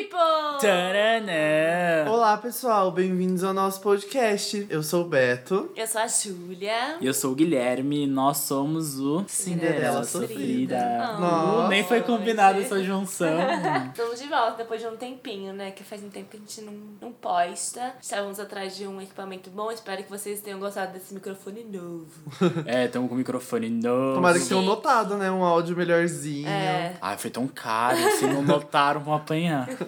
people. Da-da-na. Olá, pessoal, bem-vindos ao nosso podcast. Eu sou o Beto. Eu sou a Júlia. E eu sou o Guilherme, nós somos o Cinderela Cinderela Sofrida. Uh, nem foi combinado essa junção. Estamos de volta depois de um tempinho, né? Que faz um tempo que a gente não, não posta. Estávamos atrás de um equipamento bom. Espero que vocês tenham gostado desse microfone novo. é, estamos com o microfone novo. Tomara que Sim. tenham notado, né? Um áudio melhorzinho. É. Ai, foi tão caro, se não notaram, vão apanhar.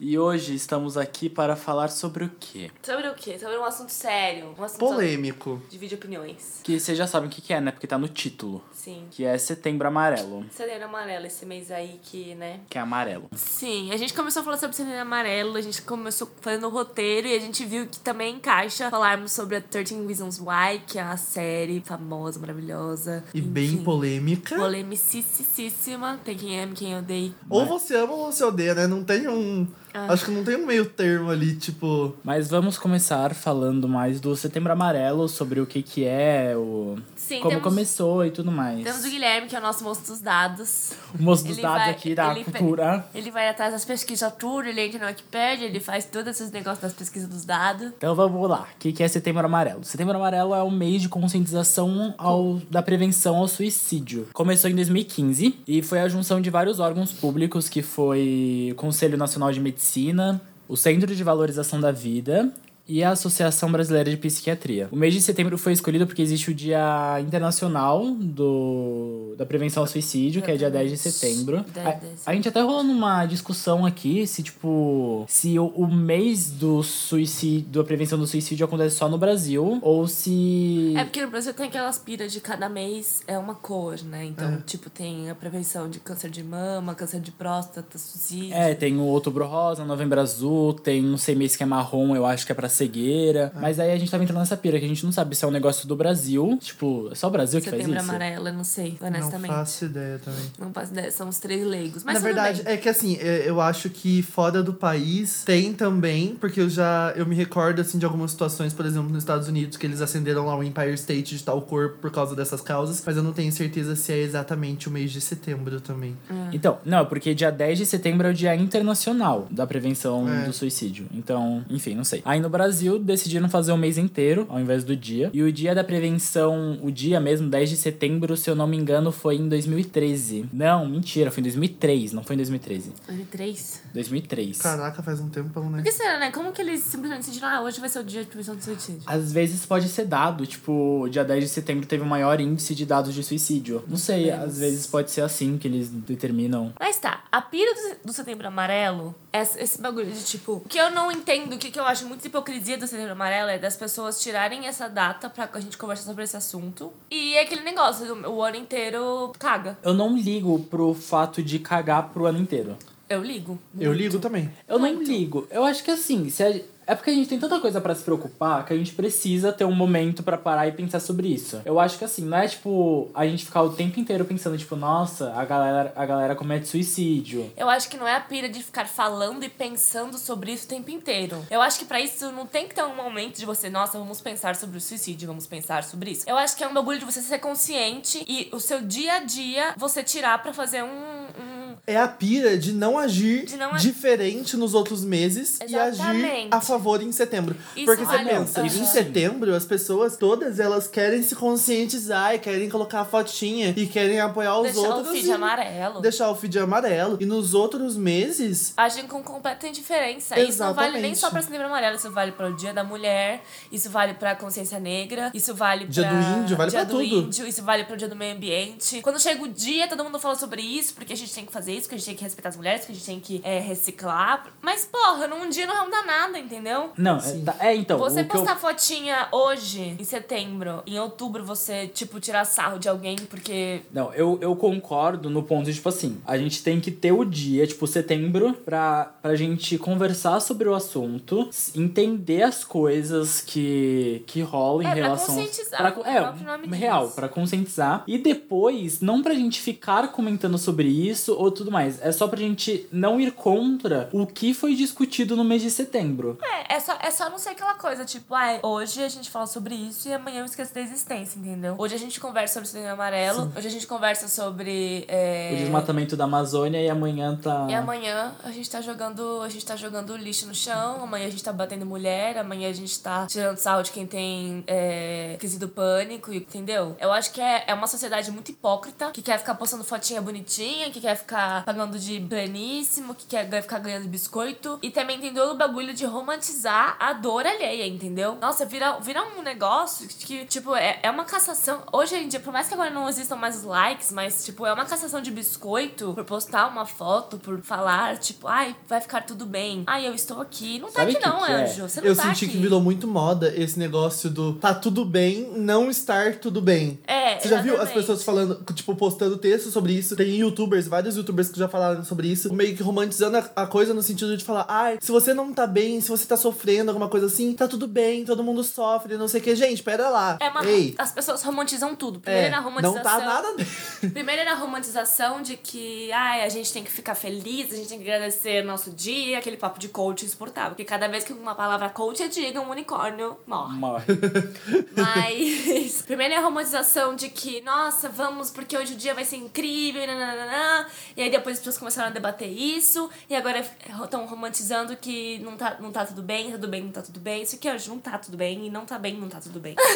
E hoje estamos aqui para falar sobre o quê? Sobre o quê? Sobre um assunto sério. Um assunto Polêmico. Divide opiniões. Que vocês já sabem o que que é, né? Porque tá no título. Sim. Que é Setembro Amarelo. Setembro amarelo esse mês aí que, né? Que é amarelo. Sim, a gente começou falando sobre Setembro Amarelo, a gente começou fazendo o roteiro e a gente viu que também encaixa falarmos sobre a 13 Reasons Why, que é a série famosa, maravilhosa. E bem Enfim, polêmica. Polemicíssima. Tem quem ama, quem odeia. Ou você ama ou você odeia, né? Não tem um. Ah. Acho que não tem um meio termo ali, tipo. Mas vamos começar falando mais do Setembro Amarelo, sobre o que que é, o Sim, como temos, começou e tudo mais. Temos o Guilherme, que é o nosso moço dos dados. O moço dos Ele dados vai- aqui da ele- cultura. Ele vai atrás das pesquisas tudo, ele entra no Wikipedia, ele faz todos esses negócios das pesquisas dos dados. Então vamos lá. O que que é Setembro Amarelo? Setembro Amarelo é um mês de conscientização ao, da prevenção ao suicídio. Começou em 2015 e foi a junção de vários órgãos públicos, que foi o Conselho Nacional de Medicina, o Centro de Valorização da Vida e a Associação Brasileira de Psiquiatria. O mês de setembro foi escolhido porque existe o Dia Internacional do, da Prevenção ao Suicídio, que é dia 10 de setembro. A, a gente até rolou numa discussão aqui se, tipo, se o, o mês do suicídio, da prevenção do suicídio acontece só no Brasil, ou se. É porque no Brasil tem aquelas piras de cada mês é uma cor, né? Então, tipo, tem a prevenção de câncer de mama, câncer de próstata, suicídio. É, tem o Outubro Rosa, Novembro Azul, tem não sei mês que é marrom, eu acho que é pra cegueira. Mas aí a gente tava entrando nessa pira, que a gente não sabe se é um negócio do Brasil. Tipo, é só o Brasil que faz Setembro isso? amarelo, eu não sei, Não honestamente. faço ideia também. Não faço ideia, são os três leigos. Mas Na verdade, bem. é que assim, é, eu acho que fora do país tem também, porque eu já eu me recordo assim de algumas situações, por exemplo, nos Estados Unidos, que eles acenderam lá o Empire State de tal cor por causa dessas causas, mas eu não tenho certeza se é exatamente o mês de setembro também. Então, não, porque dia 10 de setembro é o Dia Internacional da Prevenção É. do Suicídio. Então, enfim, não sei. Aí no Brasil decidiram fazer o mês inteiro, ao invés do dia. E o dia da prevenção, o dia mesmo, 10 de setembro, se eu não me engano, foi em 2013. Não, mentira, foi em 2003, não foi em 2013. 2003? 2003. Caraca, faz um tempão, né? Por que será, né? Como que eles simplesmente decidiram, ah, hoje vai ser o dia de prevenção do suicídio? Às vezes pode ser dado, tipo, dia 10 de setembro teve o maior índice de dados de suicídio. Não sei, menos. às vezes pode ser assim que eles determinam. Mas tá, a pira do, setembro amarelo, esse, esse bagulho de tipo. O que eu não entendo, o que, que eu acho muito hipocrisia do setembro amarelo é das pessoas tirarem essa data pra a gente conversar sobre esse assunto. E é aquele negócio, o ano inteiro caga. Eu não ligo pro fato de cagar pro ano inteiro. Eu ligo. Eu muito. ligo também. Eu não Muito. ligo. Eu acho que assim, se a- é porque a gente tem tanta coisa pra se preocupar que a gente precisa ter um momento pra parar e pensar sobre isso. Eu acho que assim, não é tipo a gente ficar o tempo inteiro pensando, tipo, nossa, a galera, a galera comete suicídio. Eu acho que não é a pira de ficar falando e pensando sobre isso o tempo inteiro. Eu acho que pra isso não tem que ter um momento de você, nossa, vamos pensar sobre o suicídio, vamos pensar sobre isso. Eu acho que é um bagulho de você ser consciente e o seu dia a dia você tirar pra fazer um. um- É a pira de não agir De não a- diferente nos outros meses e agir Exatamente. a favor em setembro. Isso, Porque você olha, pensa, isso em sim. setembro, as pessoas todas elas querem se conscientizar e querem colocar a fotinha e querem apoiar os deixar outros. o feed amarelo. Deixar o feed amarelo. E nos outros meses, Agem com completa indiferença. Isso não vale nem Exatamente. só pra setembro amarelo, isso vale para o Dia da Mulher, isso vale pra consciência negra, isso vale Dia pra... do índio, vale dia pra do tudo. índio, isso vale pro Dia do Meio Ambiente. Quando chega o dia, todo mundo fala sobre isso, porque a gente tem que fazer isso, porque a gente tem que respeitar as mulheres, que a gente tem que é, reciclar. Mas, porra, num dia não dá nada, entendeu? Não, é, tá- é então. Você o que eu- postar fotinha hoje, em setembro, em outubro, você, tipo, tirar sarro de alguém porque. Não, eu, eu concordo no ponto de, tipo assim, a gente tem que ter o dia, tipo, setembro, pra, pra gente conversar sobre o assunto, entender as coisas que, que rolam É, em pra relação... conscientizar, pra- é, próprio nome real, pra conscientizar. E depois, não pra gente ficar comentando sobre isso, ou tudo mais. É só pra gente não ir contra o que foi discutido no mês de setembro. É, é só, é só não ser aquela coisa, tipo, ah, hoje a gente fala sobre isso e amanhã eu esqueço da existência, entendeu? Hoje a gente conversa sobre o setembro amarelo, hoje a gente conversa sobre. é, O desmatamento da Amazônia e amanhã tá. E amanhã a gente tá jogando. A gente tá jogando lixo no chão, amanhã a gente tá batendo mulher, amanhã a gente tá tirando sal de quem tem é, crise do pânico, entendeu? Eu acho que é, é uma sociedade muito hipócrita, que quer ficar postando fotinha bonitinha, que quer ficar pagando de pleníssimo, que quer ficar ganhando biscoito. E também tem todo o bagulho de romantizar a dor alheia, entendeu? Nossa, vira, vira um negócio que, tipo, é, é uma cassação. Hoje em dia, por mais que agora não existam mais os likes, mas, tipo, é uma cassação de biscoito por postar uma foto, por falar, tipo, ai, vai ficar tudo bem. Ai, eu estou aqui. Não tá Sabe aqui que não, que é? anjo. Você não Eu tá senti aqui. que virou muito moda esse negócio do tá tudo bem, não estar tudo bem. É, Você já viu as exatamente. pessoas falando, tipo, postando texto sobre isso? Tem youtubers, vários youtubers que já falaram sobre isso, meio que romantizando a, a coisa no sentido de falar, ai, se você não tá bem, se você tá sofrendo alguma coisa assim, tá tudo bem, todo mundo sofre, não sei o que. Gente, pera lá. É uma, Ei, as pessoas romantizam tudo. Primeiro é, na romantização. não tá nada bem. Primeiro é na romantização de que ai, a gente tem que ficar feliz, a gente tem que agradecer nosso dia, aquele papo de coach insuportável. Porque cada vez que uma palavra coach é diga, um unicórnio morre. Morre. Mas primeiro é a romantização de que, nossa, vamos porque hoje o dia vai ser incrível, nananana. E aí depois as pessoas começaram a debater isso, e agora estão romantizando que não tá, não tá tudo bem, tudo bem, não tá tudo bem. Isso aqui hoje não tá tudo bem, e não tá bem, não tá tudo bem.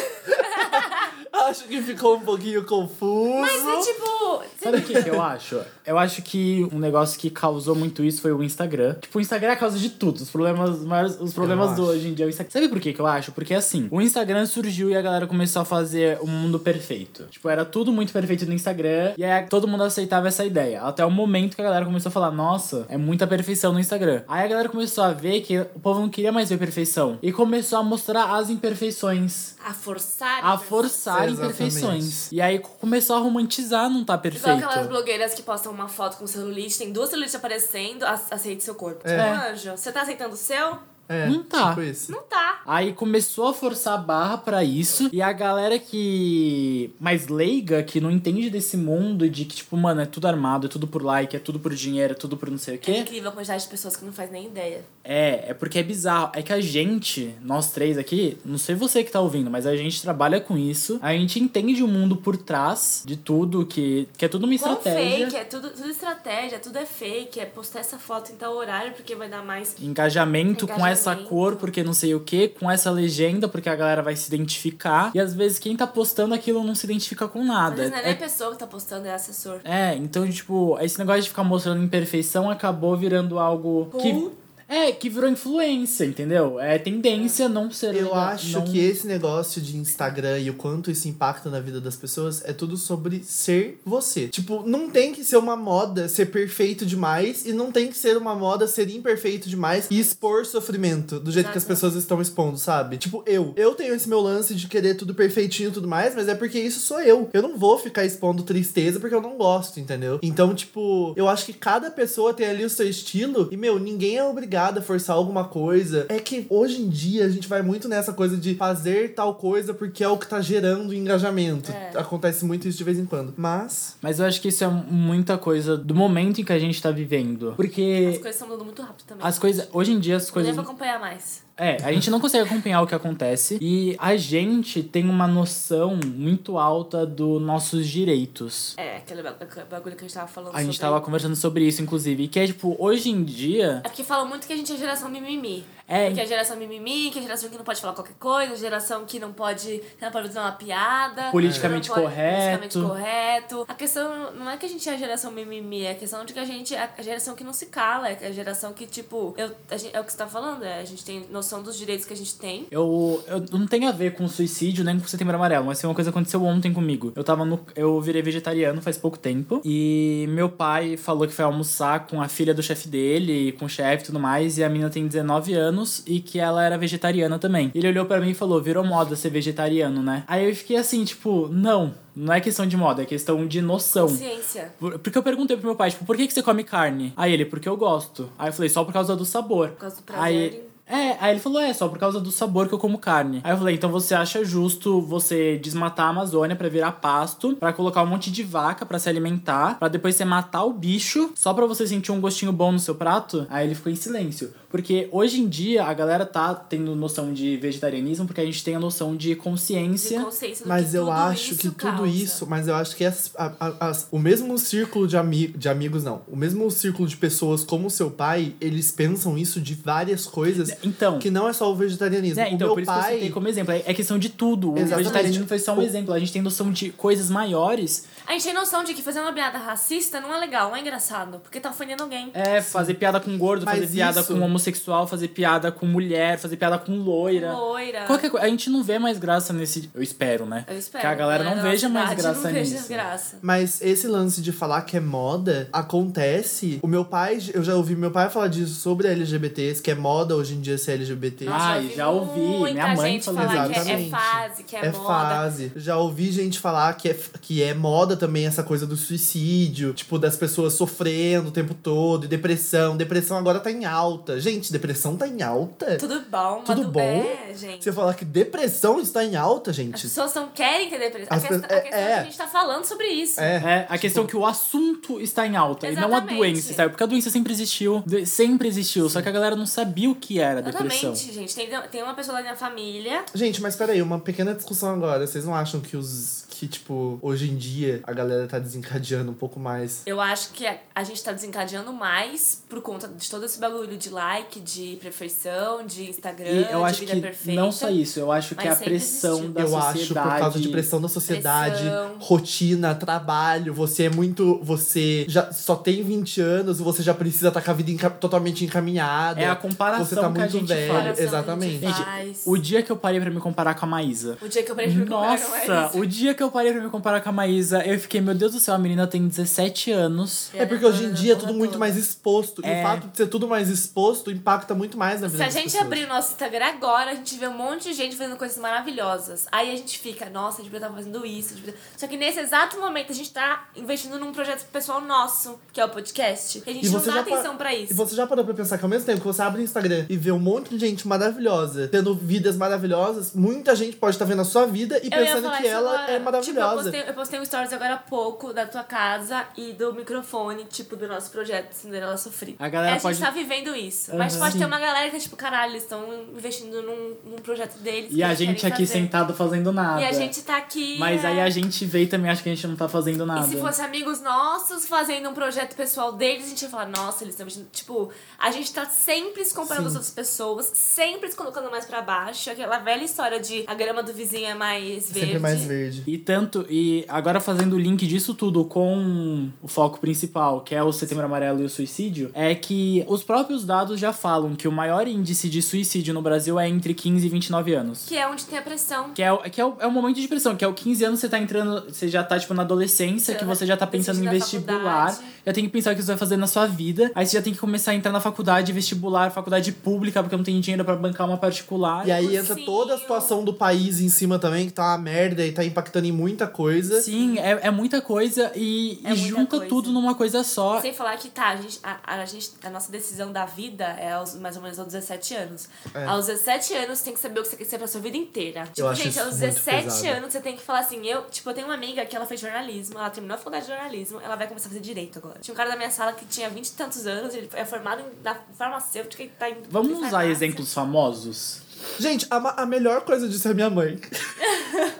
Acho que ficou um pouquinho confuso. Mas é tipo. Sabe o que, que eu acho? Eu acho que um negócio que causou muito isso foi o Instagram. Tipo, o Instagram é a causa de tudo. Os problemas, maiores, os problemas do hoje em dia. é o Instagram. Sabe por que, que eu acho? Porque assim, o Instagram surgiu e a galera começou a fazer um mundo perfeito. Tipo, era tudo muito perfeito no Instagram. E aí todo mundo aceitava essa ideia. Até o momento que a galera começou a falar: Nossa, é muita perfeição no Instagram. Aí a galera começou a ver que o povo não queria mais ver perfeição. E começou a mostrar as imperfeições. A forçar. A forçar Exatamente. imperfeições. E aí começou a romantizar não tá Igual perfeito. aquelas blogueiras que postam uma foto com celulite, tem duas celulites aparecendo, aceite seu corpo. É. Tipo, anjo, você tá aceitando o seu? É, Não tá. Tipo isso. Não tá. Aí começou a forçar a barra pra isso. E a galera que. mais leiga, que não entende desse mundo de que, tipo, mano, é tudo armado, é tudo por like, é tudo por dinheiro, é tudo por não sei o É quê. incrível a quantidade de pessoas que não faz nem ideia. É, é porque é bizarro. É que a gente, nós três aqui, não sei você que tá ouvindo, mas a gente trabalha com isso. A gente entende o mundo por trás de tudo, que, que é tudo uma estratégia. fake, é tudo, tudo estratégia, tudo é fake, é postar essa foto em tal horário porque vai dar mais. Engajamento, com essa cor, porque não sei o que, com essa legenda, porque a galera vai se identificar. E às vezes quem tá postando aquilo não se identifica com nada. vezes não é É- nem a pessoa que tá postando, é assessor. É, então, tipo, esse negócio de ficar mostrando imperfeição acabou virando algo que. É, que virou influência, entendeu? É tendência não ser. Eu legal- acho não- que esse negócio de Instagram e o quanto isso impacta na vida das pessoas é tudo sobre ser você. Tipo, não tem que ser uma moda ser perfeito demais e não tem que ser uma moda ser imperfeito demais e expor sofrimento do jeito que as pessoas estão expondo, sabe? Tipo, eu. Eu tenho esse meu lance de querer tudo perfeitinho e tudo mais, mas é porque isso sou eu. Eu não vou ficar expondo tristeza porque eu não gosto, entendeu? Então, tipo, eu acho que cada pessoa tem ali o seu estilo e, meu, ninguém é obrigado a forçar alguma coisa. É que hoje em dia a gente vai muito nessa coisa de fazer tal coisa porque é o que tá gerando engajamento. É. Acontece muito isso de vez em quando. Mas. Mas eu acho que isso é muita coisa do momento em que a gente tá vivendo. As Porque coisas estão mudando muito rápido também. as coisas. Hoje em dia as Não coisas. dá pra acompanhar mais. É, a gente não consegue acompanhar o que acontece. E a gente tem uma noção muito alta dos nossos direitos. É, aquele ba- aquele bagulho que a gente tava falando A gente sobre. tava conversando sobre isso, inclusive. Que é, tipo, hoje em dia. É porque falam muito que a gente é geração mimimi. É. Que é a geração mimimi, que é a geração que não pode falar qualquer coisa, a geração que não pode, que não pode fazer uma piada. Politicamente não pode- correto. Politicamente correto. A questão não é que a gente é a geração mimimi, é a questão de que a gente é a geração que não se cala, é a geração que, tipo, eu, a gente- é o que você tá falando, é, a gente tem noção dos direitos que a gente tem. Eu, eu não tem a ver com suicídio nem com setembro amarelo, mas foi uma coisa que aconteceu ontem comigo. Eu tava no. Eu virei vegetariano faz pouco tempo. E meu pai falou que foi almoçar com a filha do chefe dele, com o chefe e tudo mais. E a menina tem 19 anos e que ela era vegetariana também. Ele olhou pra mim e falou: virou moda ser vegetariano, né? Aí eu fiquei assim, tipo, não. Não é questão de moda, é questão de noção. Ciência. Por- Porque eu perguntei pro meu pai, tipo, por que, que você come carne? Aí ele, porque eu gosto. Aí eu falei, só por causa do sabor. Por causa do prazer Aí, É, aí ele falou, é, só por causa do sabor que eu como carne. Aí eu falei, então você acha justo você desmatar a Amazônia pra virar pasto, pra colocar um monte de vaca pra se alimentar, pra depois você matar o bicho, só pra você sentir um gostinho bom no seu prato? Aí ele ficou em silêncio. Porque hoje em dia a galera tá tendo noção de vegetarianismo porque a gente tem a noção de consciência. De consciência do Mas que eu tudo acho isso que tudo causa. isso, mas eu acho que as- a- a- as- o mesmo círculo de, ami de amigos, não. O mesmo círculo de pessoas como o seu pai, eles pensam isso de várias coisas Então. que não é só o vegetarianismo. É, o então, meu por isso que eu pai. citei como exemplo. É é questão de tudo. O Exatamente. vegetarianismo foi só um O- exemplo. A gente tem noção de coisas maiores. A gente tem noção de que fazer uma piada racista não é legal, não é engraçado, porque tá ofendendo alguém. É, fazer piada com gordo, Mas fazer piada isso- com homossexual, fazer piada com mulher, fazer piada com loira. Loira. Qualquer coisa. A gente não vê mais graça nesse. Eu espero, né? Eu espero. Que a galera não da veja nossa mais graça não veja nisso. graça. Mas esse lance de falar que é moda acontece. O meu pai, eu já ouvi meu pai falar disso sobre LGBTs, que é moda hoje em dia ser LGBT. Ah, Ai, já ouvi. Minha mãe gente falou falar que é- é Exatamente. fase, que é, É moda. fase. Já ouvi gente falar que é, que é moda também essa coisa do suicídio, tipo, das pessoas sofrendo o tempo todo, e depressão. Depressão agora tá em alta. Gente, depressão tá em alta? Tudo bom, Tudo bom? É, gente. Você falar que depressão está em alta, As gente. pessoas não querem ter depressão. A As questão, pessoas- a questão é, é que é. a gente tá falando sobre isso. É. É, a questão que o assunto está em alta e não a Exatamente. doença, sabe? Porque a doença sempre existiu. Sempre existiu. Só que a galera não sabia o que era a depressão. Exatamente, gente. Tem, tem uma pessoa da minha família. Gente, mas peraí, uma pequena discussão agora. Vocês não acham que os. Que, tipo, hoje em dia a galera tá desencadeando um pouco mais? Eu acho que a, a gente tá desencadeando mais por conta de todo esse bagulho de like, de perfeição, de Instagram, E eu de acho vida que perfeita. não só isso, eu acho que a pressão existiu. da eu sociedade. acho por causa de pressão da sociedade, Pressão. rotina, trabalho. Você é muito. Você já só tem 20 anos, você já precisa estar com a vida enca- totalmente encaminhada. É a comparação Você tá que a muito gente velho. faz. Exatamente. a gente o dia que eu parei pra me comparar com a Maísa. O dia que eu parei de me comparar com Nossa, eles. o dia que eu parei pra me comparar com a Maísa, eu fiquei, meu Deus do céu, a menina tem 17 anos. É porque hoje em dia é tudo muito mais exposto. E É. o fato de ser tudo mais exposto impacta muito mais na vida Se a das gente pessoas. abrir o nosso Instagram agora, a gente vê um monte de gente fazendo coisas maravilhosas. Aí a gente fica, nossa, a gente estar fazendo isso. devia- Só que nesse exato momento a gente tá investindo num projeto pessoal nosso, que é o podcast. E a gente E não você dá atenção pra isso. E você já parou pra pensar que ao mesmo tempo que você abre o Instagram e vê um monte de gente maravilhosa, tendo vidas maravilhosas, muita gente pode estar vendo a sua vida e Eu pensando que ela agora. é maravilhosa. Tipo, eu postei, eu postei um stories agora há pouco da tua casa e do microfone, tipo, do nosso projeto Cinderela Sofri. A galera a pode- gente tá vivendo isso. Mas Aham. pode ter uma galera que, tipo, caralho, eles estão investindo num, num projeto deles. E a gente aqui fazer. sentado fazendo nada. E a gente tá aqui. Mas é, aí a gente veio e também acha que a gente não tá fazendo nada. E se fosse amigos nossos fazendo um projeto pessoal deles, a gente ia falar, nossa, eles estão investindo. Tipo, a gente tá sempre se comparando Sim. com as outras pessoas, sempre se colocando mais pra baixo. Aquela velha história de a grama do vizinho é mais verde. Sempre mais verde. E tanto, e agora fazendo o link disso tudo com o foco principal, que é o Setembro Amarelo e o suicídio, é que os próprios dados já falam que o maior índice de suicídio no Brasil é entre 15 e 29 anos. Que é onde tem a pressão. Que é, o- que é, o, é o momento de pressão, que é o 15 anos você tá entrando, você já tá, tipo, na adolescência, que você já tá pensando em vestibular, faculdade. já tem que pensar o que você vai fazer na sua vida, aí você já tem que começar a entrar na faculdade, vestibular, faculdade pública, porque não tem dinheiro pra bancar uma particular. E aí entra toda a situação do país em cima também, que tá uma merda e tá impactando em muita coisa. Sim, é, é muita coisa e, É e muita junta coisa. tudo numa coisa só. Sem falar que tá, a, gente, a, a, gente, a nossa decisão da vida é aos, mais ou menos aos 17 anos. É. Aos 17 anos, você tem que saber o que você quer ser pra sua vida inteira. Tipo, acho gente, isso aos muito 17 pesado. anos, você tem que falar assim, eu, tipo, eu tenho uma amiga que ela fez jornalismo, ela terminou a faculdade de jornalismo, ela vai começar a fazer direito agora. Tinha um cara da minha sala que tinha 20 e tantos anos, ele é formado em, na farmacêutica e tá em. Vamos usar exemplos famosos? Gente, a, a melhor coisa disso é minha mãe.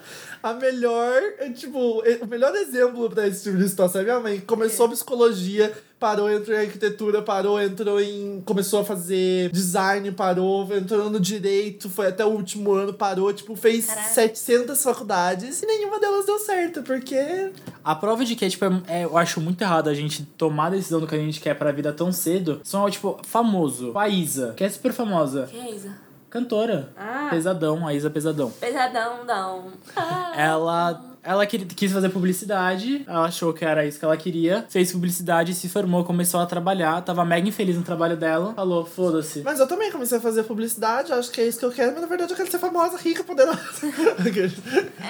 A melhor, é, tipo, e- o melhor exemplo pra esse tipo de situação é minha mãe. Começou psicologia, parou, entrou em arquitetura, parou, entrou em. começou a fazer design, parou, entrou no direito, foi até o último ano, parou, tipo, fez Caraca. 700 faculdades e nenhuma delas deu certo, porque. A prova de que, tipo, é, é- eu acho muito errado a gente tomar a decisão do que a gente quer pra vida tão cedo. São, tipo, famoso. A Isa, que é super famosa. Quem é Isa? Cantora. Ah. Pesadão, a Isa Pesadão. Pesadão, não. Ah. Ela ela queria- quis fazer publicidade, ela achou que era isso que ela queria, fez publicidade, se formou, começou a trabalhar, tava mega infeliz no trabalho dela, falou, foda-se. Mas eu também comecei a fazer publicidade, acho que é isso que eu quero, mas na verdade eu quero ser famosa, rica, poderosa.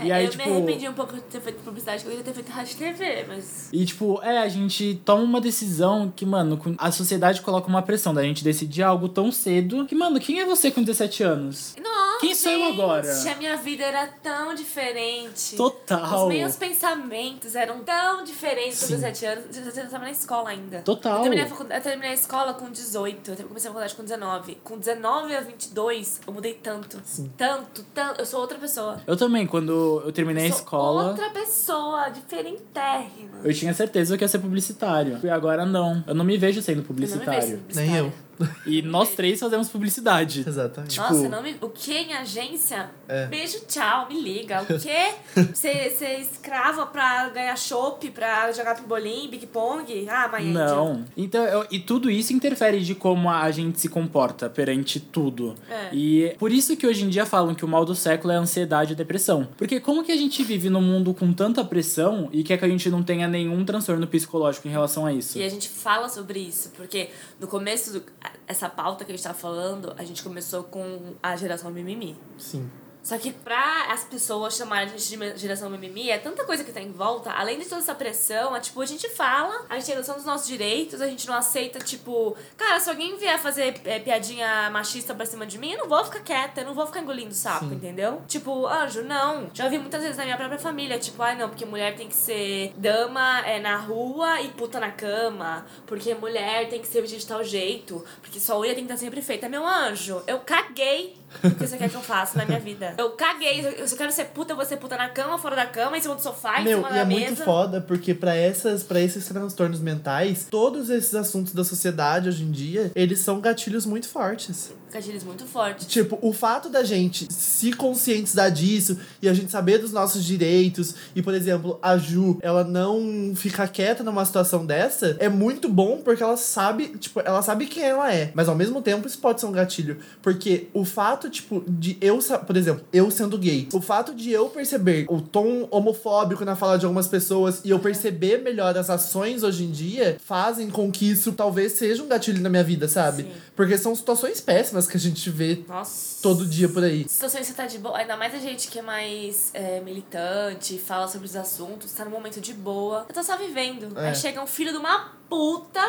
É, E aí, eu tipo- me arrependi um pouco de ter feito publicidade, porque eu queria ter feito rádio TV, mas. E, tipo, é, a gente toma uma decisão que, mano, a sociedade coloca uma pressão da gente decidir algo tão cedo que, mano, quem é você com 17 anos? Quem sou eu agora? A minha vida era tão diferente. Total. Os meus pensamentos eram tão diferentes com Sim. 17 anos. Eu tava na escola ainda. Total. Eu terminei, a facu- eu terminei a escola com 18. Eu comecei a faculdade com 19. Com 19 a 22, eu mudei tanto. Sim. Tanto, tanto. Eu sou outra pessoa. Eu também, quando eu terminei a Sou escola, outra pessoa, diferentérrima. eu tinha certeza que ia ser publicitário. E agora não. Eu não me vejo sendo Eu não me publicitário. vejo publicitária. Nem eu. E nós três fazemos publicidade. Exatamente. Tipo- Nossa, não me... o que em agência? É. Beijo, tchau, me liga. O quê? Você ser escrava pra ganhar chopp, pra jogar pimbolim, big pong? Ah, mas Não. Então, eu- e tudo isso interfere de como a gente se comporta perante tudo. É. E por isso que hoje em dia falam que o mal do século é a ansiedade e a depressão. Porque como que a gente vive num mundo com tanta pressão e quer que a gente não tenha nenhum transtorno psicológico em relação a isso? E a gente fala sobre isso, porque no começo, do, essa pauta que a gente tá falando, a gente começou com a geração mimimi. Sim. Só que pra as pessoas chamarem a gente de geração mimimi, é tanta coisa que tá em volta, além de toda essa pressão, é tipo, a gente fala, a gente tem noção dos nossos direitos, a gente não aceita, tipo, cara, se alguém vier fazer é, piadinha machista pra cima de mim, eu não vou ficar quieta, eu não vou ficar engolindo sapo, Sim. entendeu? Tipo, anjo, não. Já ouvi muitas vezes na minha própria família, tipo, ai não, porque mulher tem que ser dama é, na rua e puta na cama, porque mulher tem que ser de tal jeito, porque sua unha tem que estar sempre feita. Meu anjo, eu caguei o que você quer que eu faça na minha vida. Eu caguei. Eu só quero ser puta, eu vou ser puta na cama, fora da cama, em cima do sofá, em Meu, cima e da é mesa. muito foda, porque pra, essas, pra esses transtornos mentais, todos esses assuntos da sociedade hoje em dia, eles são gatilhos muito fortes. Gatilhos muito fortes. Tipo, o fato da gente se conscientizar disso e a gente saber dos nossos direitos, e, por exemplo, a Ju, ela não ficar quieta numa situação dessa, é muito bom porque ela sabe, tipo, ela sabe quem ela é. Mas ao mesmo tempo, isso pode ser um gatilho. Porque o fato, tipo, de eu, por exemplo, eu sendo gay, o fato de eu perceber o tom homofóbico na fala de algumas pessoas e eu perceber melhor as ações hoje em dia, fazem com que isso talvez seja um gatilho na minha vida, sabe? Sim. Porque são situações péssimas que a gente vê Nossa. todo dia por aí. Situações que você tá de boa, ainda mais a gente que é mais é, militante, fala sobre os assuntos, tá num momento de boa. Eu tô só vivendo. É. Aí chega um filho de uma puta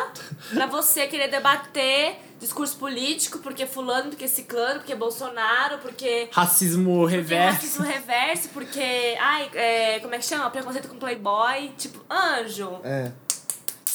pra você querer debater discurso político, porque fulano, porque ciclano, porque Bolsonaro, porque. Racismo Porque reverso. racismo reverso, porque. Ai, é, como é que chama? Preconceito com Playboy. Tipo, anjo. É.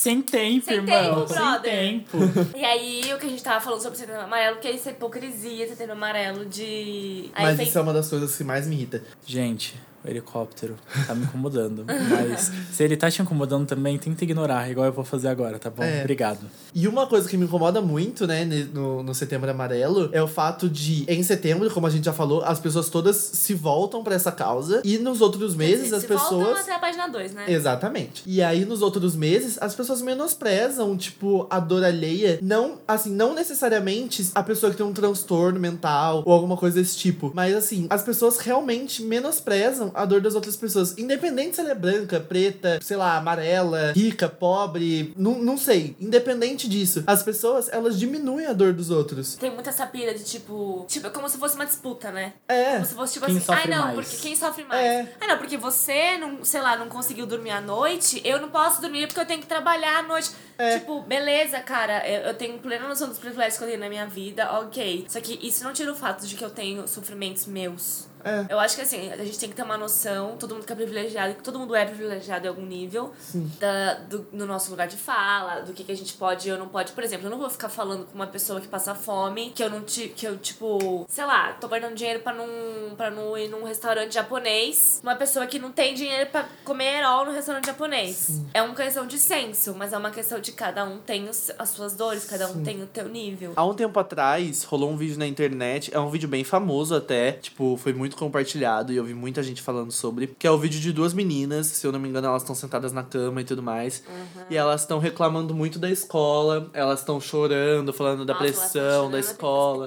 Sem tempo, Sem irmão. tempo, Sem tempo. E aí, o que a gente tava falando sobre setembro amarelo, que é essa hipocrisia, setembro amarelo de. Aí Mas fez- isso é uma das coisas que mais me irrita. Gente, o helicóptero tá me incomodando. Mas se ele tá te incomodando também, tenta ignorar, igual eu vou fazer agora, tá bom? É. Obrigado. E uma coisa que me incomoda muito, né, no, no Setembro Amarelo, é o fato de, em setembro, como a gente já falou, as pessoas todas se voltam pra essa causa. E nos outros meses, Se as voltam pessoas. até a página 2, né? Exatamente. E aí, nos outros meses, as pessoas menosprezam, tipo, a dor alheia. Não, assim, não necessariamente a pessoa que tem um transtorno mental ou alguma coisa desse tipo. Mas, assim, as pessoas realmente menosprezam a dor das outras pessoas. Independente se ela é branca, preta, sei lá, amarela, rica, pobre, não, não sei. Independente disso, as pessoas, elas diminuem a dor dos outros. Tem muita essa pira de tipo. Tipo, é como se fosse uma disputa, né? É. Como se fosse tipo Quem assim, ai não, mais? porque quem sofre mais? É. Ah, não, porque você não, sei lá, não conseguiu dormir à noite, eu não posso dormir porque eu tenho que trabalhar à noite. É. Tipo, beleza, cara, eu, eu tenho plena noção dos privilégios que eu tenho na minha vida, ok. Só que isso não tira o fato de que eu tenho sofrimentos meus. É. Eu acho que assim, a gente tem que ter uma noção, todo mundo que é privilegiado, que todo mundo é privilegiado em algum nível, da, do, no nosso lugar de fala, do que, que a gente pode e ou não pode. Por exemplo, eu não vou ficar falando com uma pessoa que passa fome, que eu não te, que eu, tipo, sei lá, tô guardando dinheiro pra não, pra não ir num restaurante japonês, uma pessoa que não tem dinheiro pra comer herol no restaurante japonês. É uma questão de senso, mas é uma questão de cada um tem os- as suas dores, cada um tem o teu nível. Há um tempo atrás, rolou um vídeo na internet, é um vídeo bem famoso até, tipo, foi muito muito compartilhado e eu vi muita gente falando sobre, que é o vídeo de duas meninas, se eu não me engano, elas estão sentadas na cama e tudo mais. E elas estão reclamando muito da escola, elas estão chorando, falando da Nossa, pressão da escola.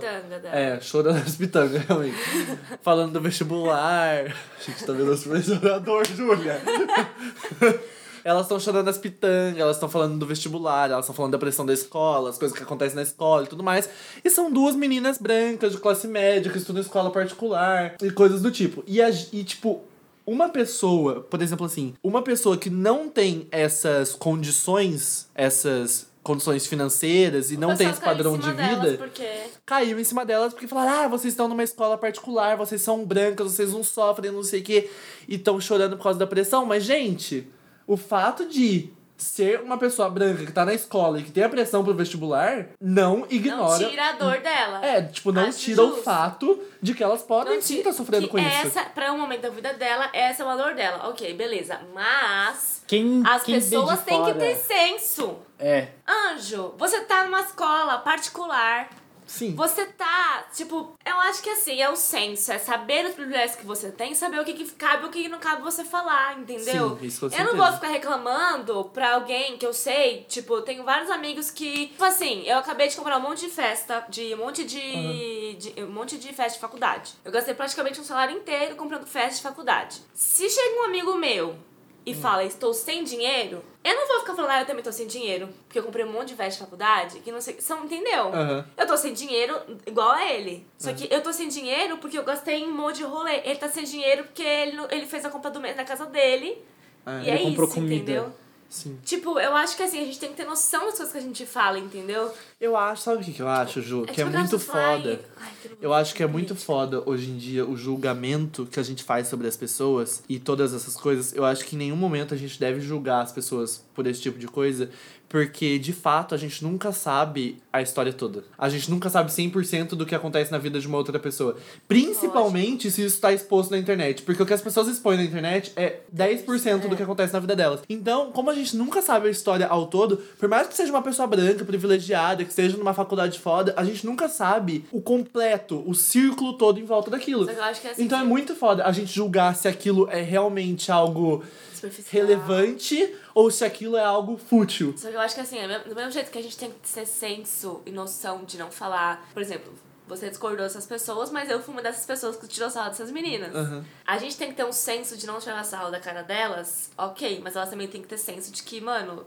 É, chorando as pitangas, realmente. falando do vestibular. A gente tá vendo os professorador, Júlia. Elas estão chorando as pitangas, elas estão falando do vestibular, elas estão falando da pressão da escola, as coisas que acontecem na escola e tudo mais. E são duas meninas brancas de classe média que estudam em escola particular e coisas do tipo. E, e tipo, uma pessoa, por exemplo assim, uma pessoa que não tem essas condições, essas condições financeiras e O não tem esse padrão de vida Porque... caiu em cima delas porque falaram: ah, vocês estão numa escola particular, vocês são brancas, vocês não sofrem, não sei o quê, e estão chorando por causa da pressão. Mas, gente, o fato de ser uma pessoa branca que tá na escola e que tem a pressão pro vestibular não ignora. Não tira a dor dela. É, tipo, não Acho tira o justo. fato de que elas podem Não sim estar sofrendo que com isso. essa, Pra um momento da vida dela, essa é uma dor dela. Ok, beleza. Mas Quem, as quem pessoas têm que ter senso. É. Anjo, você tá numa escola particular. Sim. Você tá, tipo, eu acho que assim, é o senso, é saber os privilégios que você tem, saber o que, que cabe e o que não cabe você falar, entendeu? Sim, isso com eu não vou ficar reclamando pra alguém que eu sei, tipo, eu tenho vários amigos que, tipo assim, eu acabei de comprar um monte de festa, de um monte de, de- um monte de festa de faculdade. Eu gastei praticamente um salário inteiro comprando festa de faculdade. Se chega um amigo meu e fala, estou sem dinheiro, eu não vou ficar falando, ah, eu também tô sem dinheiro, porque eu comprei um monte de festa de faculdade, que não sei, são, entendeu? Aham. Eu tô sem dinheiro igual a ele. Só que eu tô sem dinheiro porque eu gastei em um monte de rolê. Ele tá sem dinheiro porque ele, ele fez a compra do mês na casa dele. É, e é ele comprou isso, comida. entendeu? Sim. Tipo, eu acho que assim, a gente tem que ter noção das coisas que a gente fala, entendeu? Eu acho, sabe o que, que eu acho, Ju? que é tipo aquelas muito foda. "Ai, que Eu acho que é muito política." foda hoje em dia o julgamento que a gente faz sobre as pessoas e todas essas coisas. Eu acho que em nenhum momento a gente deve julgar as pessoas por esse tipo de coisa, porque de fato a gente nunca sabe a história toda. A gente nunca sabe 100% do que acontece na vida de uma outra pessoa. Principalmente se isso está exposto na internet, porque o que as pessoas expõem na internet é 10% do que acontece na vida delas. Então, como a gente nunca sabe a história ao todo, por mais que seja uma pessoa branca, privilegiada, que esteja numa faculdade foda, a gente nunca sabe o completo, o círculo todo em volta daquilo. Só que eu acho que é assim, Então é muito foda a gente julgar se aquilo é realmente algo superficial. relevante ou se aquilo é algo fútil. Só que eu acho que assim, é do mesmo jeito que a gente tem que ter senso e noção de não falar. Por exemplo, você discordou dessas pessoas, mas eu fui uma dessas pessoas que tirou sarro dessas meninas. Aham. A gente tem que ter um senso de não tirar sarro da cara delas, ok, mas elas também têm que ter senso de que, mano,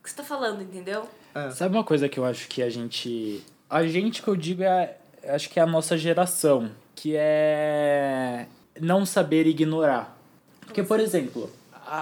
o que você tá falando, entendeu? Sabe uma coisa que eu acho que a gente. A gente que eu digo é. Acho que é a nossa geração. Que é. Não saber ignorar. Porque, por exemplo,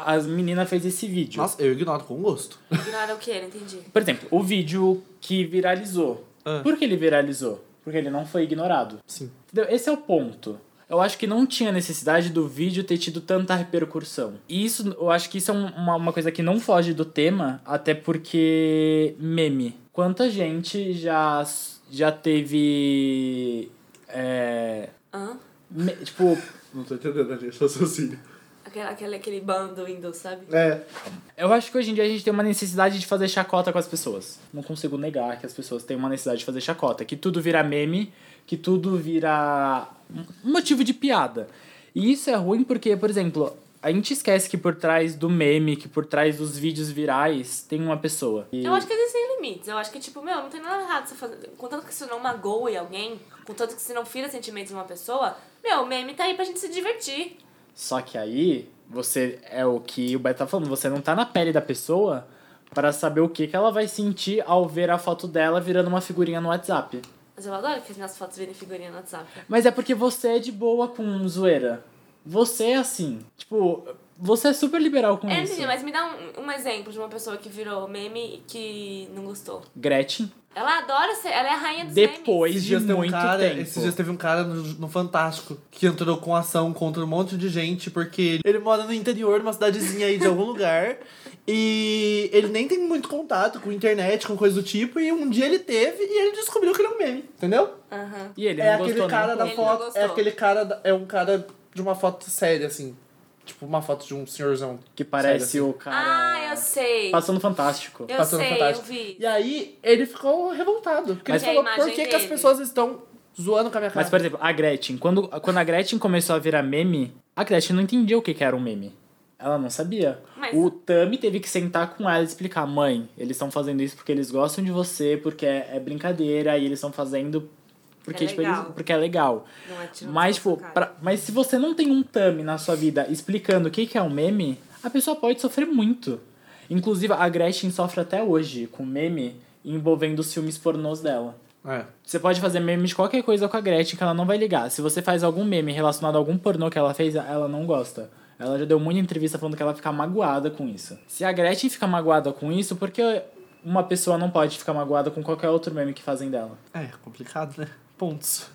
a- as meninas fez esse vídeo. Nossa, eu ignoro com gosto. Ignorar o quê? Não entendi. Por exemplo, o vídeo que viralizou. Ah. Por que ele viralizou? Porque ele não foi ignorado. Sim. Entendeu? Esse é o ponto. Eu acho que não tinha necessidade do vídeo ter tido tanta repercussão. E isso, eu acho que isso é um- uma, uma coisa que não foge do tema, até porque meme. Quanta gente já, já teve. É, Hã? me- tipo, Não tô entendendo ali, raciocínio. Aquele, aquele, aquele bando indo, sabe? É. eu acho que hoje em dia a gente tem uma necessidade de fazer chacota com as pessoas. Não consigo negar que as pessoas têm uma necessidade de fazer chacota. Que tudo vira meme, que tudo vira um motivo de piada. E isso é ruim porque, por exemplo, a gente esquece que por trás do meme, que por trás dos vídeos virais, tem uma pessoa. E- Eu acho que existem limites. Eu acho que, tipo, meu, não tem nada errado você fazer. Contanto que isso não magoe alguém, contanto que isso não fira sentimentos de uma pessoa, meu, o meme tá aí pra gente se divertir. Só que aí, você é o que o Beto tá falando, você não tá na pele da pessoa para saber o que, que ela vai sentir ao ver a foto dela virando uma figurinha no WhatsApp. Mas eu adoro que as minhas fotos virem figurinha no WhatsApp. Mas é porque você é de boa com zoeira. Você é assim. Tipo, você é super liberal com É, isso. entendi, mas me dá um, um exemplo de uma pessoa que virou meme e que não gostou. Gretchen, Ela adora ser. Ela é a rainha dos memes. depois Esses de dias, tem um muito cara, tempo. esses dias teve um cara no, no Fantástico que entrou com ação contra um monte de gente porque ele mora no interior de uma cidadezinha aí de algum lugar e ele nem tem muito contato com internet, com coisa do tipo e um dia ele teve e ele descobriu que ele é um meme, entendeu? Aham. E ele é não aquele gostou cara nem da Ele foto, é aquele cara, da- é um cara de uma foto séria assim, tipo uma foto de um senhorzão. Que parece Sério, o cara Ah, eu sei. passando fantástico. Eu passando sei, fantástico. eu vi. E aí ele ficou revoltado. Porque Mas- ele falou, por que, que as pessoas estão Zoando com a minha cara. Mas, por exemplo, a Gretchen. Quando, quando a Gretchen começou a virar meme, a Gretchen não entendia o que, que era um meme. Ela não sabia. Mas- O Tami teve que sentar com ela e explicar: mãe, eles estão fazendo isso porque eles gostam de você, porque é, é brincadeira, e eles estão fazendo porque, É tipo, eles- legal. porque é legal. Não é Mas, tipo, pra- mas se você não tem um Tami na sua vida explicando o que, que é um meme, a pessoa pode sofrer muito. Inclusive, a Gretchen sofre até hoje com meme envolvendo os filmes pornôs dela. É. Você pode fazer meme de qualquer coisa com a Gretchen que ela não vai ligar. Se você faz algum meme relacionado a algum pornô que ela fez, ela não gosta. Ela já deu muita entrevista falando que ela fica magoada com isso. Se a Gretchen fica magoada com isso, por que uma pessoa não pode ficar magoada com qualquer outro meme que fazem dela? É, complicado, né? Pontos.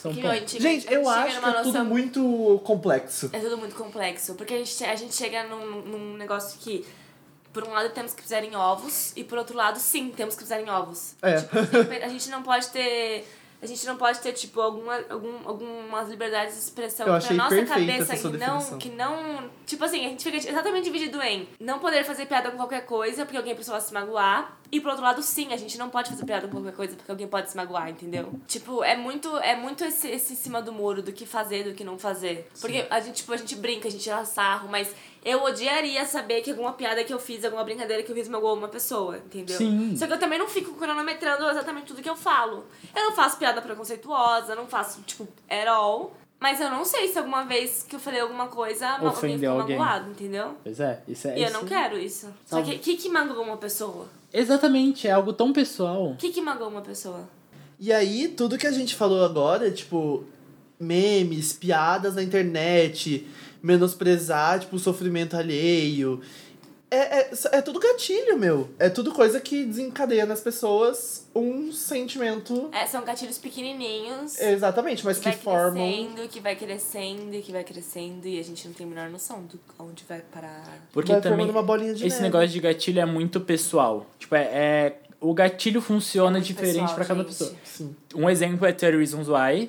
São Que pontos. noite, Gente, eu acho que é tudo muito complexo. É tudo muito complexo. Porque a gente, a gente chega num, num negócio que, por um lado, temos que pisar em ovos, e por outro lado, sim, temos que pisar em ovos. É. Tipo, a gente não pode ter. A gente não pode ter, tipo, alguma, algum, algumas liberdades de expressão pra nossa cabeça que não, que não. Tipo assim, a gente fica exatamente dividido em não poder fazer piada com qualquer coisa, porque alguém precisa se magoar. E por outro lado, sim, a gente não pode fazer piada com qualquer coisa, porque alguém pode se magoar, entendeu? Tipo, é muito, é muito esse, esse em cima do muro do que fazer, do que não fazer. Porque a gente, tipo, a gente brinca, a gente tira sarro, mas eu odiaria saber que alguma piada que eu fiz, alguma brincadeira que eu fiz magoou uma pessoa, entendeu? Sim. Só que eu também não fico cronometrando exatamente tudo que eu falo. Eu não faço piada preconceituosa, não faço, tipo, at all. Mas eu não sei se alguma vez que eu falei alguma coisa, ma- alguém Ofendeu ficou alguém. magoado, entendeu? Pois é, isso é. E eu isso- não quero isso. Só que o que, que magoou uma pessoa? Exatamente, é algo tão pessoal. O que, que magoou uma pessoa? E aí, tudo que a gente falou agora, tipo, memes, piadas na internet, menosprezar, tipo, o sofrimento alheio. É, é, é tudo gatilho, meu. É tudo coisa que desencadeia nas pessoas um sentimento. É, são gatilhos pequenininhos. Exatamente, mas que que vai formam. crescendo, que vai crescendo, e que vai crescendo, e a gente não tem a menor noção do onde vai parar. Porque vai também. formando uma bolinha de Esse neve. negócio de gatilho é muito pessoal. Tipo, é. é- o gatilho funciona É diferente pra cada gente. pessoa. Sim. Um exemplo é 30 Reasons Why,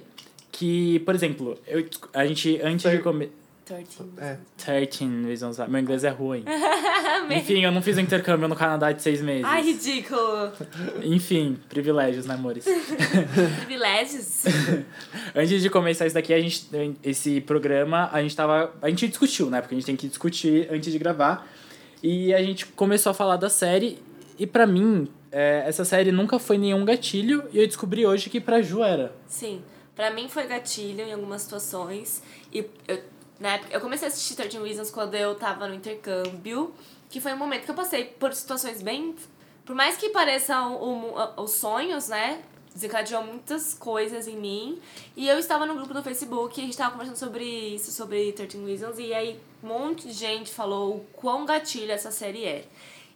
que, por exemplo, eu, a gente, antes de Thir- comer... 13. É. 13 Reasons Why. Meu inglês é ruim. Enfim, eu não fiz o intercâmbio no Canadá de seis meses. Ai, ridículo. Enfim, privilégios, né, amores? Privilégios. Antes de começar isso daqui, a gente, esse programa, a gente tava. A gente discutiu, né? Porque a gente tem que discutir antes de gravar. E a gente começou a falar da série. E pra mim, é, essa série nunca foi nenhum gatilho. E eu descobri hoje que pra Ju era. Sim, pra mim foi gatilho em algumas situações. E eu, época, eu comecei a assistir 13 Reasons quando eu tava no intercâmbio, que foi um momento que eu passei por situações bem. Por mais que pareçam o- o- os sonhos, né? Desencadeou muitas coisas em mim. E eu estava no grupo do Facebook a gente tava conversando sobre isso, sobre 13 Reasons. E aí um monte de gente falou o quão gatilho essa série é.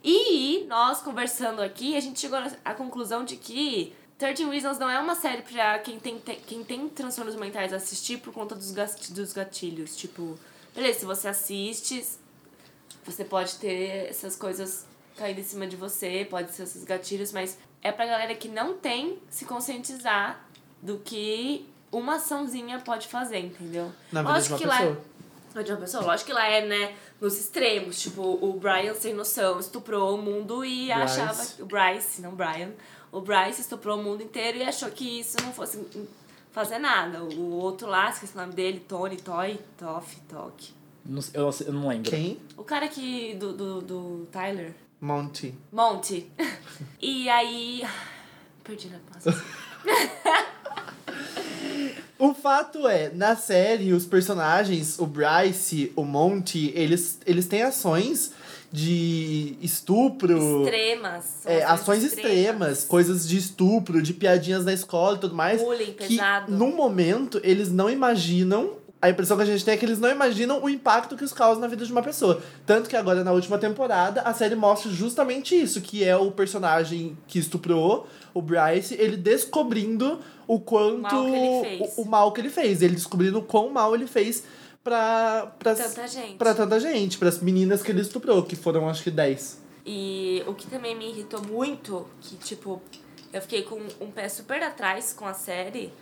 E nós conversando aqui, a gente chegou à conclusão de que 13 Reasons não é uma série pra quem tem, tem- quem tem transtornos mentais assistir por conta dos, dos gatilhos. Tipo, beleza, se você assiste, você pode ter essas coisas caindo em cima de você, pode ser esses gatilhos, mas é pra galera que não tem se conscientizar do que uma açãozinha pode fazer, entendeu? Na vida de uma que lá pessoa. é de uma pessoa. Lógico que lá é, né, nos extremos. Tipo, o Brian, sem noção, estuprou o mundo e Bryce. achava... O Bryce, não Brian. O Bryce estuprou o mundo inteiro e achou que isso não fosse fazer nada. O outro lá, esqueci o nome dele, Tony, Toy, Toff. Não- Eu, eu não lembro. Quem? O cara que... do, do, do Tyler. Monty. Monte. e aí... Perdi na nossa. O fato é, na série, os personagens, o Bryce, o Monty, eles, eles têm ações de estupro. Extremas. é, ações extremas, coisas de estupro, de piadinhas na escola e tudo mais. Bullying que pesado. num momento eles não imaginam. A impressão que a gente tem é que eles não imaginam o impacto que isso causa na vida de uma pessoa. Tanto que agora, na última temporada, a série mostra justamente isso, que é o personagem que estuprou, o Bryce, ele descobrindo o quanto. mal que ele fez. O, o mal que ele fez. Ele descobrindo o quão mal ele fez pra. pra Tanta gente. Pra tanta gente, pras meninas que ele estuprou, que foram acho que 10. E o que também me irritou muito, que tipo, eu fiquei com um pé super atrás com a série,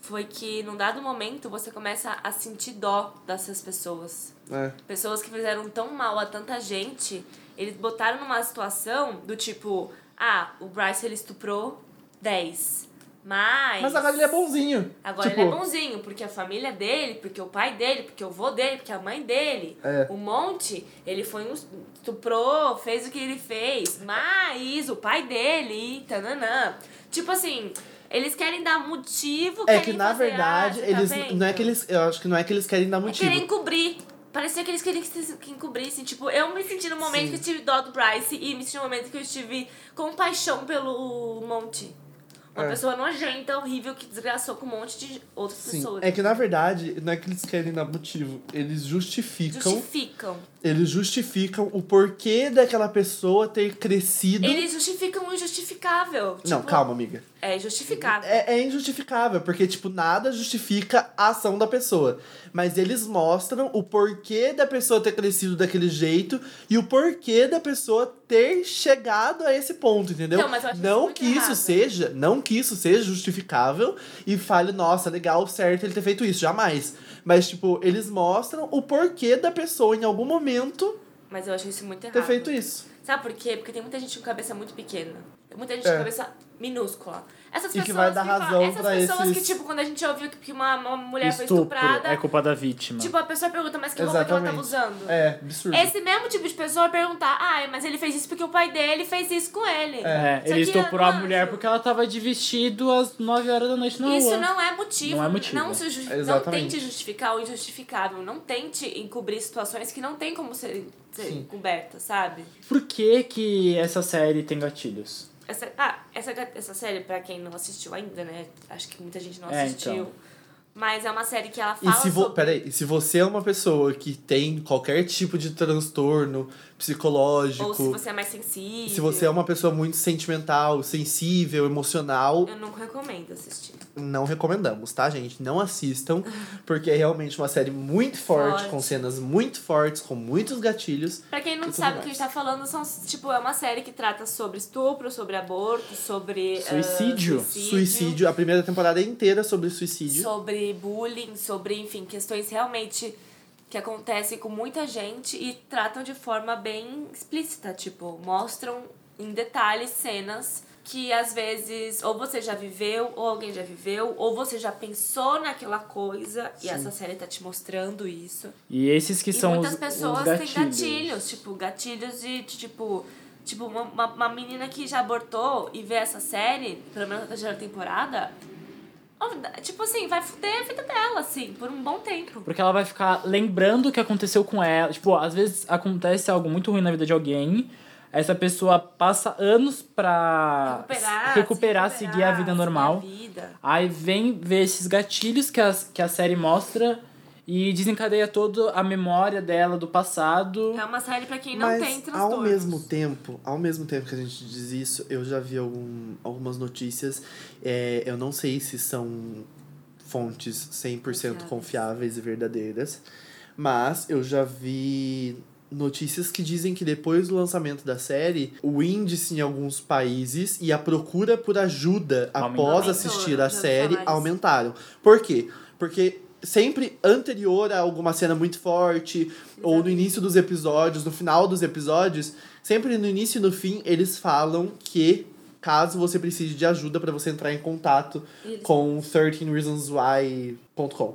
foi que num dado momento você começa a sentir dó dessas pessoas. É. Pessoas que fizeram tão mal a tanta gente, eles botaram numa situação do tipo, ah, o Bryce ele estuprou 10. Mas. Mas agora ele é bonzinho. Agora tipo, ele é bonzinho, porque a família dele, porque o pai dele, porque o vô dele, porque a mãe dele. É. O Monte, ele foi um estuprou, fez o que ele fez. Mas o pai dele, tananã. Tipo assim, eles querem dar motivo, É querem que na verdade, arte, tá eles. vendo? não é que eles. Eu acho que não é que eles querem dar É motivo. querer encobrir. Parecia que eles queriam que se- que encobrissem. Tipo, eu me senti no momento Sim. que eu tive dó do Bryce e me senti no momento que eu estive com paixão pelo Monte. Uma É. pessoa nojenta, horrível, que desgraçou com um monte de outras Sim. pessoas. É que na verdade, não é que eles querem dar motivo. Eles justificam. Justificam. Eles justificam o porquê daquela pessoa ter crescido. Eles justificam o injustificável. Não, Tipo, calma, amiga. É injustificável. É, é injustificável, porque, tipo, nada justifica a ação da pessoa. Mas eles mostram o porquê da pessoa ter crescido daquele jeito e o porquê da pessoa ter chegado a esse ponto, entendeu? Então, mas eu acho não que isso errado. seja, não que isso seja justificável e fale, nossa, legal, certo ele ter feito isso, jamais. Mas, tipo, eles mostram o porquê da pessoa em algum momento Mas eu acho isso muito errado. ter feito isso. Sabe por quê? Porque tem muita gente com cabeça muito pequena. Tem muita gente É. com cabeça minúscula. Essas E que pessoas vai dar falam- razão Essas pra pessoas que, esses- tipo, quando a gente ouviu que uma, uma mulher foi Estupro estuprada, é culpa da vítima. tipo, a pessoa pergunta, mas que roupa que ela tava usando? É, absurdo. Esse mesmo tipo de pessoa vai perguntar, ah, mas ele fez isso porque o pai dele fez isso com ele. É, Só ele que, estuprou a mulher porque ela tava de vestido às 9 horas da noite na Isso rua. não é motivo. Não é motivo. Não, se ju- não Exatamente. tente justificar o injustificável. Não tente encobrir situações que não tem como serem ser Sim. cobertas, sabe? Por que que essa série tem gatilhos? Essa, ah, essa, essa série, pra quem não assistiu ainda, né? Acho que muita gente não É, assistiu. então. Mas é uma série que ela E fala se, vo... sobre... Peraí, e se você é uma pessoa que tem qualquer tipo de transtorno psicológico, Ou se você é mais sensível. se você é uma pessoa muito sentimental, sensível, emocional, Eu não recomendo assistir. não recomendamos, tá, gente? Não assistam, porque é realmente uma série muito forte, Forte. com cenas muito fortes, com muitos gatilhos. Pra quem não sabe o que a gente tá falando, são, tipo, é uma série que trata sobre estupro, sobre aborto, sobre... ah, Suicídio. Suicídio, a primeira temporada é inteira sobre suicídio. sobre bullying, sobre, enfim, questões realmente que acontecem com muita gente e tratam de forma bem explícita, tipo, mostram em detalhes cenas que às vezes ou você já viveu, ou alguém já viveu, ou você já pensou naquela coisa e essa série tá te mostrando isso. E esses que e são muitas os, pessoas os têm gatilhos. gatilhos, tipo, gatilhos de, de, tipo, tipo uma, uma, menina que já abortou e vê essa série, pelo menos na terceira temporada, tipo assim, vai fuder a vida dela, assim, por um bom tempo. Porque ela vai ficar lembrando o que aconteceu com ela. Tipo, às vezes acontece algo muito ruim na vida de alguém. Essa pessoa passa anos pra Recuperar, se recuperar, se seguir a vida normal. a vida. Aí vem ver esses gatilhos que a, que a série mostra e desencadeia toda a memória dela do passado. É uma série pra quem não Mas tem transtornos. ao mesmo tempo, ao mesmo tempo que a gente diz isso, eu já vi algum, algumas notícias. é, eu não sei se são fontes 100% Confiáveis. confiáveis e verdadeiras, mas eu já vi notícias que dizem que depois do lançamento da série, o índice em alguns países e a procura por ajuda Aumentou. após assistir a série aumentaram. Por quê? Porque sempre anterior a alguma cena muito forte, ou no início dos episódios, no final dos episódios, sempre no início e no fim, eles falam que caso você precise de ajuda para você entrar em contato Eles- com 13reasonswhy.com.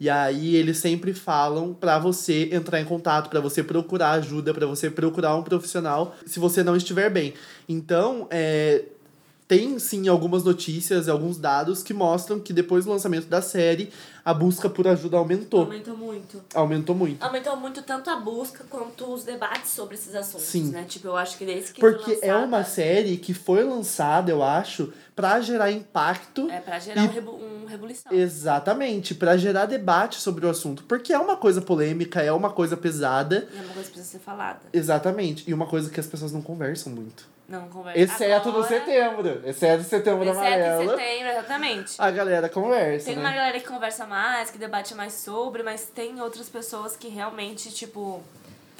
E aí eles sempre falam pra você entrar em contato, pra você procurar ajuda, pra você procurar um profissional se você não estiver bem. Então, é, tem sim algumas notícias, alguns dados que mostram que depois do lançamento da série, a busca por ajuda aumentou. Aumentou muito. Aumentou muito. Aumentou muito tanto a busca quanto os debates sobre esses assuntos, Sim. né? Tipo, eu acho que desde que Porque é lançada, uma série que foi lançada, eu acho, pra gerar impacto. É pra gerar E- um, rebu um rebulição. Exatamente, pra gerar debate sobre o assunto. Porque é uma coisa polêmica, é uma coisa pesada. E é uma coisa que precisa ser falada. Exatamente. E uma coisa que as pessoas não conversam muito. Não conversa. Exceto no Agora, setembro. Exceto no setembro Exceto amarelo. setembro, exatamente. A galera conversa, Tem né? uma galera que conversa mais, que debate mais sobre, mas tem outras pessoas que realmente, tipo,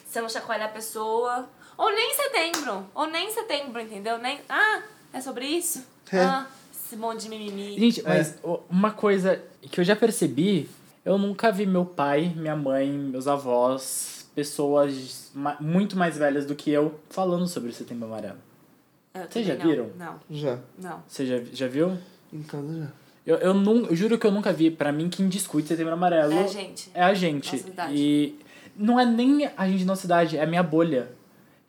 você não chacoalha a pessoa. Ou nem em setembro. Ou nem em setembro, entendeu? Nem. Ah, é sobre isso? É. Ah, esse monte de mimimi. Gente, É. mas o- uma coisa que eu já percebi, eu nunca vi meu pai, minha mãe, meus avós, pessoas muito mais velhas do que eu falando sobre o Setembro Amarelo. Eu Vocês já não. viram? Não, Já. não. Você já, já viu? Em casa já. Eu, eu, não, eu juro que eu nunca vi. Pra mim, quem discute Setembro Amarelo É a gente. é a gente. Nossa idade. E não é nem a gente nossa idade, é a minha bolha.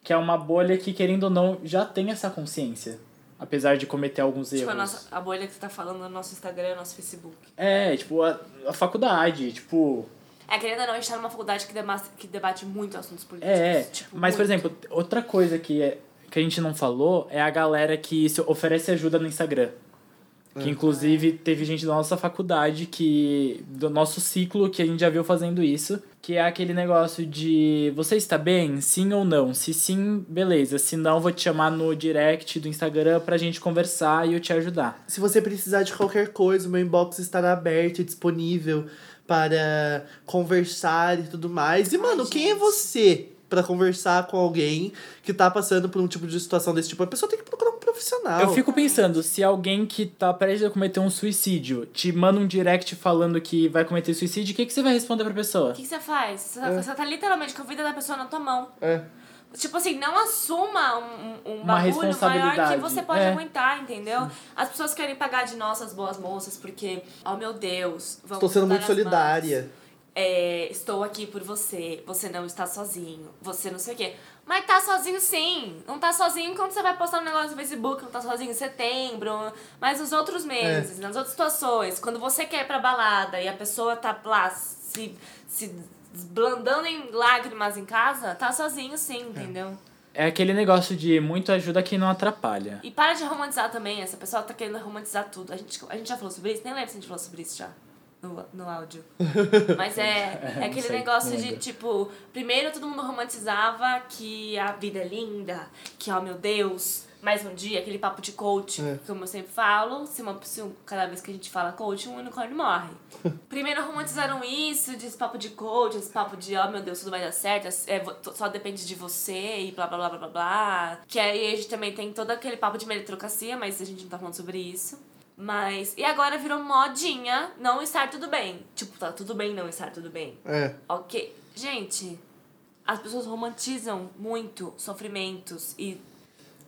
Que é uma bolha que, querendo ou não, já tem essa consciência. Apesar de cometer alguns Tipo, erros. a, nossa, a bolha que você tá falando no nosso Instagram no nosso Facebook. É, tipo, a, a faculdade, tipo. É, querendo ou não, a gente tá numa faculdade que, deba que debate muito assuntos políticos. É, é. Tipo, Mas, por muito. exemplo, outra coisa que, é, que a gente não falou é a galera que se oferece ajuda no Instagram. Que inclusive teve gente da nossa faculdade que. do nosso ciclo que a gente já viu fazendo isso. Que é aquele negócio de você está bem? Sim ou não? Se sim, beleza. Se não, vou te chamar no direct do Instagram pra gente conversar e eu te ajudar. Se você precisar de qualquer coisa, o meu inbox estará aberto e disponível para conversar e tudo mais. E, mano, quem é você pra conversar com alguém que tá passando por um tipo de situação desse tipo? A pessoa tem que procurar um profissional. Eu fico pensando, se alguém que tá prestes a cometer um suicídio te manda um direct falando que vai cometer suicídio, o que, que você vai responder pra pessoa? O que, que você faz? Você, É. você tá literalmente com a vida da pessoa na tua mão. É. Tipo assim, não assuma um, um Uma bagulho maior que você pode É. aguentar, entendeu? As pessoas querem pagar de nossas boas moças porque, oh meu Deus, vamos Estou sendo muito as solidária. mãos. É, estou aqui por você, você não está sozinho, você não sei o quê. Mas tá sozinho sim. Não tá sozinho quando você vai postar um negócio no Facebook, não tá sozinho em setembro. Mas nos outros meses, nas outras situações, quando você quer ir pra balada e a pessoa tá lá se, se desblandando em lágrimas em casa, tá sozinho sim, entendeu? É aquele negócio de muito ajuda quem não atrapalha. E para de romantizar também, essa pessoa tá querendo romantizar tudo. A gente, a gente já falou sobre isso? Nem lembro se a gente falou sobre isso já. No, no áudio. Mas é, é, aquele negócio de, tipo, primeiro todo mundo romantizava que a vida é linda, que, ó, meu Deus, mais um dia, aquele papo de coach, É. como eu sempre falo, se uma se um- cada vez que a gente fala coach, um unicórnio morre. Primeiro romantizaram isso, de esse papo de coach, esse papo de, ó, meu Deus, tudo vai dar certo, é, vo- só depende de você e blá blá blá blá blá blá. Que aí a gente também tem todo aquele papo de meritocracia, mas a gente não tá falando sobre isso. Mas. E agora virou modinha não estar tudo bem. Tipo, tá tudo bem não estar tudo bem. É. Ok. Gente, as pessoas romantizam muito sofrimentos e.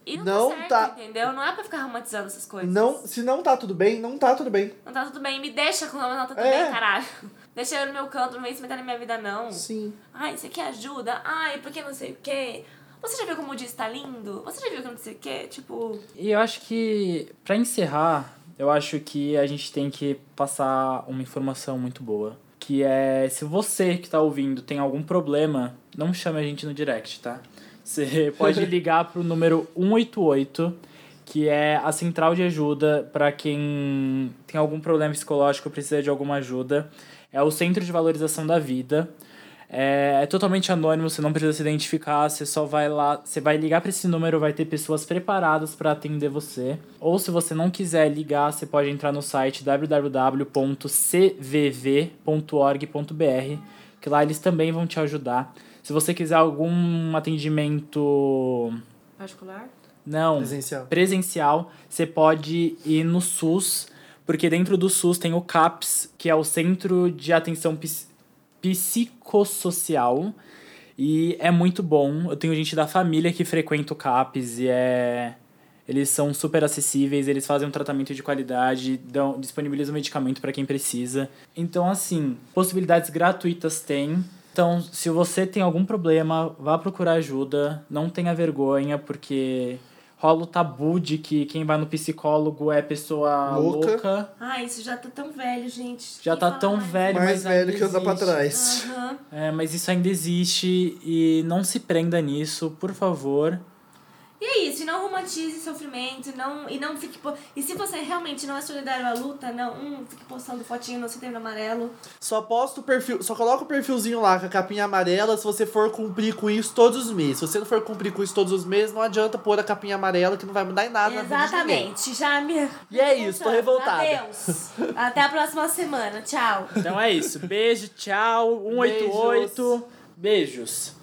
E não, Não tá certo, tá- entendeu? Não é pra ficar romantizando essas coisas. Não, se não tá tudo bem, não tá tudo bem. Não tá tudo bem. Me deixa com. Não, tá tudo É. bem, caralho. Deixa eu no meu canto, não vem se meter na minha vida, não. Sim. Ai, você quer ajuda? Ai, porque não sei o quê. Você já viu como o dia está lindo? Você já viu que não sei o quê? Tipo. E eu acho que, pra encerrar, eu acho que a gente tem que passar uma informação muito boa. Que é, se você que tá ouvindo tem algum problema, não chame a gente no direct, tá? Você pode ligar pro número 188, que é a central de ajuda para quem tem algum problema psicológico, precisa de alguma ajuda. É o Centro de Valorização da Vida. É, é totalmente anônimo, você não precisa se identificar, você só vai lá, você vai ligar para esse número, vai ter pessoas preparadas para atender você. Ou se você não quiser ligar, você pode entrar no site www.cvv.org.br, que lá eles também vão te ajudar. Se você quiser algum atendimento Particular? não Presencial. presencial, você pode ir no SUS, porque dentro do SUS tem o CAPS, que é o Centro de Atenção Ps- Psicossocial, e é muito bom. Eu tenho gente da família que frequenta o CAPS e é eles são super acessíveis, eles fazem um tratamento de qualidade, dão, disponibilizam medicamento para quem precisa. Então, assim, possibilidades gratuitas tem. Então, se você tem algum problema, vá procurar ajuda, não tenha vergonha, porque rola o tabu de que quem vai no psicólogo é pessoa Louca. louca. Ai, isso já tá tão velho, gente. Já Quem tá tão mais? velho, Mais mas velho ainda que anda pra existe. trás. Aham. É, mas isso ainda existe e não se prenda nisso, por favor. E é isso, e não romantize sofrimento, não, e não fique. po- E se você realmente não é solidário à luta, não hum, fique postando fotinho no setembro amarelo. Só posta o perfil, só coloca o perfilzinho lá com a capinha amarela se você for cumprir com isso todos os meses. Se você não for cumprir com isso todos os meses, não adianta pôr a capinha amarela que não vai mudar em nada na vida de ninguém. Exatamente, já me. E é isso, tô revoltada. Adeus. Até a próxima semana. Tchau. Então é isso. Beijo, tchau. 188. Beijos.